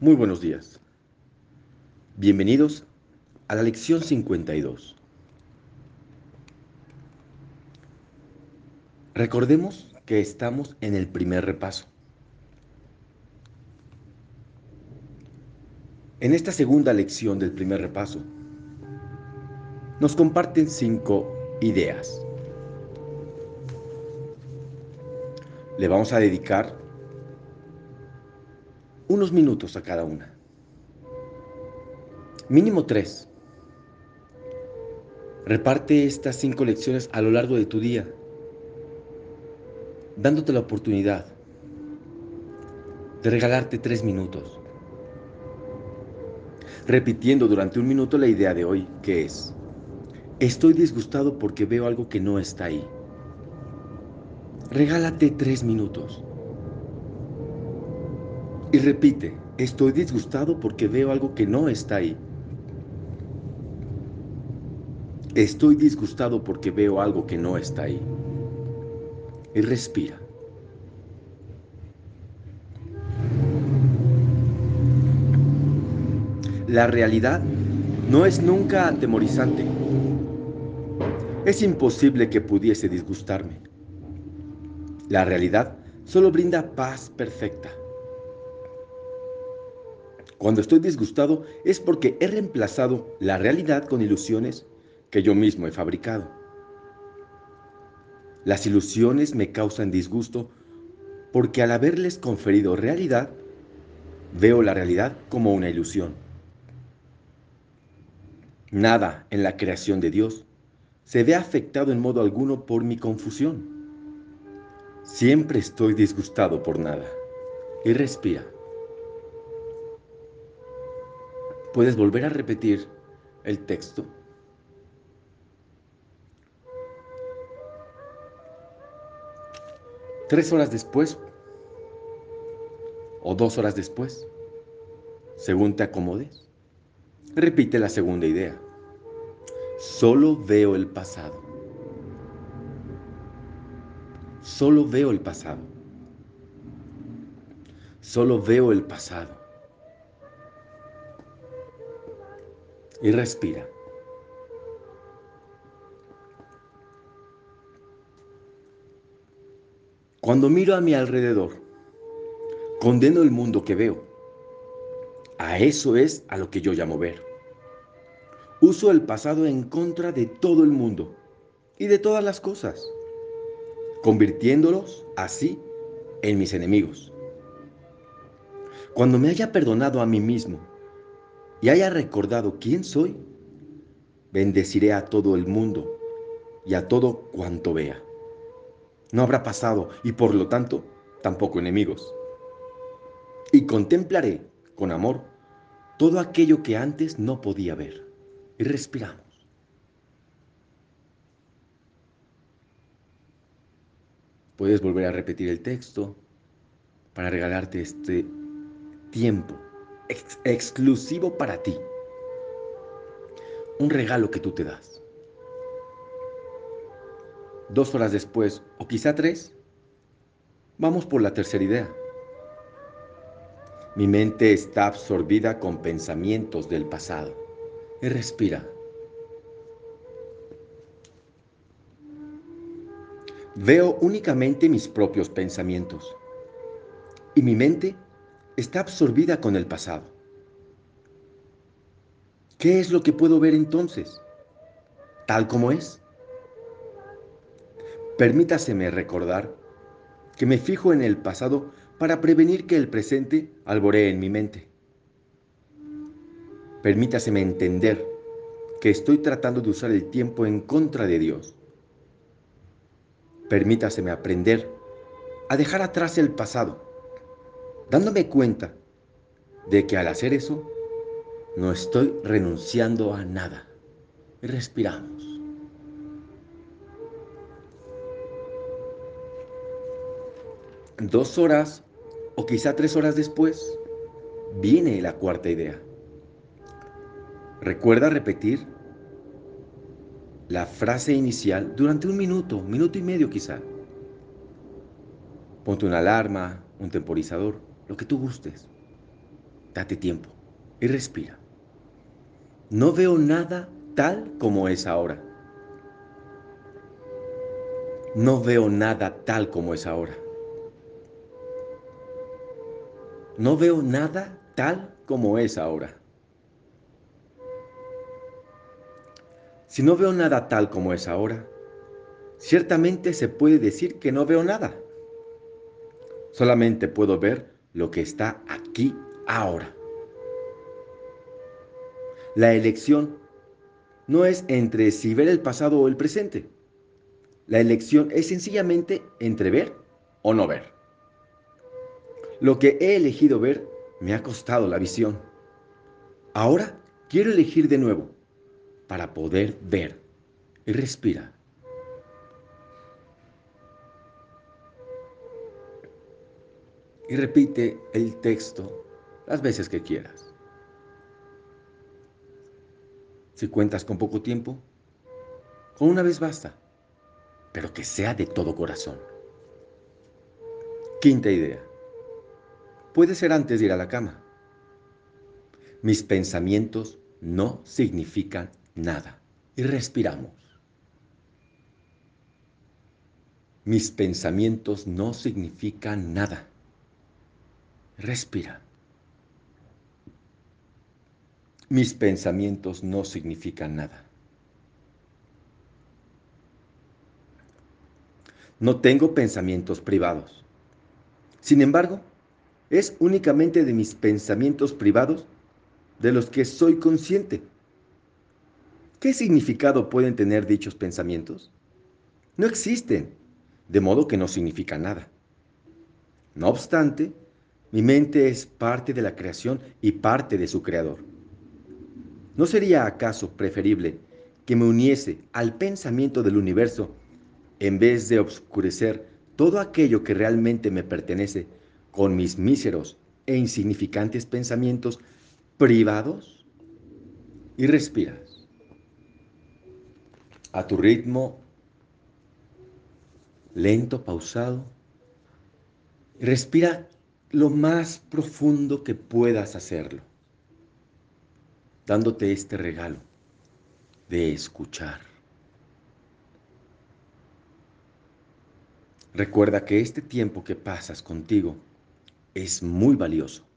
Muy buenos días. Bienvenidos a la lección 52. Recordemos que estamos en el primer repaso. En esta segunda lección del primer repaso, nos comparten cinco ideas. Le vamos a dedicar unos minutos a cada una. Mínimo tres. Reparte estas cinco lecciones a lo largo de tu día, dándote la oportunidad de regalarte tres minutos, repitiendo durante un minuto la idea de hoy, que es, estoy disgustado porque veo algo que no está ahí. Regálate tres minutos. Y repite, estoy disgustado porque veo algo que no está ahí. Estoy disgustado porque veo algo que no está ahí. Y respira. La realidad no es nunca atemorizante. Es imposible que pudiese disgustarme. La realidad solo brinda paz perfecta. Cuando estoy disgustado es porque he reemplazado la realidad con ilusiones que yo mismo he fabricado. Las ilusiones me causan disgusto porque al haberles conferido realidad, veo la realidad como una ilusión. Nada en la creación de Dios se ve afectado en modo alguno por mi confusión. Siempre estoy disgustado por nada. Y respira. Puedes volver a repetir el texto. Tres horas después o dos horas después, según te acomodes, repite la segunda idea. Solo veo el pasado. Solo veo el pasado. Solo veo el pasado. Y respira. Cuando miro a mi alrededor, condeno el mundo que veo. A eso es a lo que yo llamo ver. Uso el pasado en contra de todo el mundo y de todas las cosas, convirtiéndolos así en mis enemigos. Cuando me haya perdonado a mí mismo y haya recordado quién soy, bendeciré a todo el mundo y a todo cuanto vea. No habrá pasado y por lo tanto tampoco enemigos. Y contemplaré con amor todo aquello que antes no podía ver. Y respiramos. Puedes volver a repetir el texto para regalarte este tiempo exclusivo para ti. Un regalo que tú te das. Dos horas después, o quizá tres, vamos por la tercera idea. Mi mente está absorbida con pensamientos del pasado. Y respira. Veo únicamente mis propios pensamientos. Y mi mente está absorbida con el pasado. ¿Qué es lo que puedo ver entonces? Tal como es. Permítaseme recordar que me fijo en el pasado para prevenir que el presente alboree en mi mente. Permítaseme entender que estoy tratando de usar el tiempo en contra de Dios. Permítaseme aprender a dejar atrás el pasado dándome cuenta de que al hacer eso no estoy renunciando a nada. Respiramos. Dos horas o quizá tres horas después viene la cuarta idea. Recuerda repetir la frase inicial durante un minuto, minuto y medio quizá. Ponte una alarma, un temporizador lo que tú gustes. date tiempo y respira. No veo nada tal como es ahora. No veo nada tal como es ahora. No veo nada tal como es ahora. Si no veo nada tal como es ahora, ciertamente se puede decir que no veo nada. Solamente puedo ver lo que está aquí ahora. La elección no es entre si ver el pasado o el presente. La elección es sencillamente entre ver o no ver. Lo que he elegido ver me ha costado la visión. Ahora quiero elegir de nuevo para poder ver. Y respira. Y repite el texto las veces que quieras. Si cuentas con poco tiempo, con una vez basta, pero que sea de todo corazón. Quinta idea. Puede ser antes de ir a la cama. Mis pensamientos no significan nada. Y respiramos. Mis pensamientos no significan nada. Respira. Mis pensamientos no significan nada. No tengo pensamientos privados. Sin embargo, es únicamente de mis pensamientos privados de los que soy consciente. ¿Qué significado pueden tener dichos pensamientos? No existen, de modo que no significan nada. No obstante, mi mente es parte de la creación y parte de su creador. ¿No sería acaso preferible que me uniese al pensamiento del universo en vez de obscurecer todo aquello que realmente me pertenece con mis míseros e insignificantes pensamientos privados? Y respiras a tu ritmo, lento, pausado. Respira lo más profundo que puedas hacerlo, dándote este regalo de escuchar. Recuerda que este tiempo que pasas contigo es muy valioso.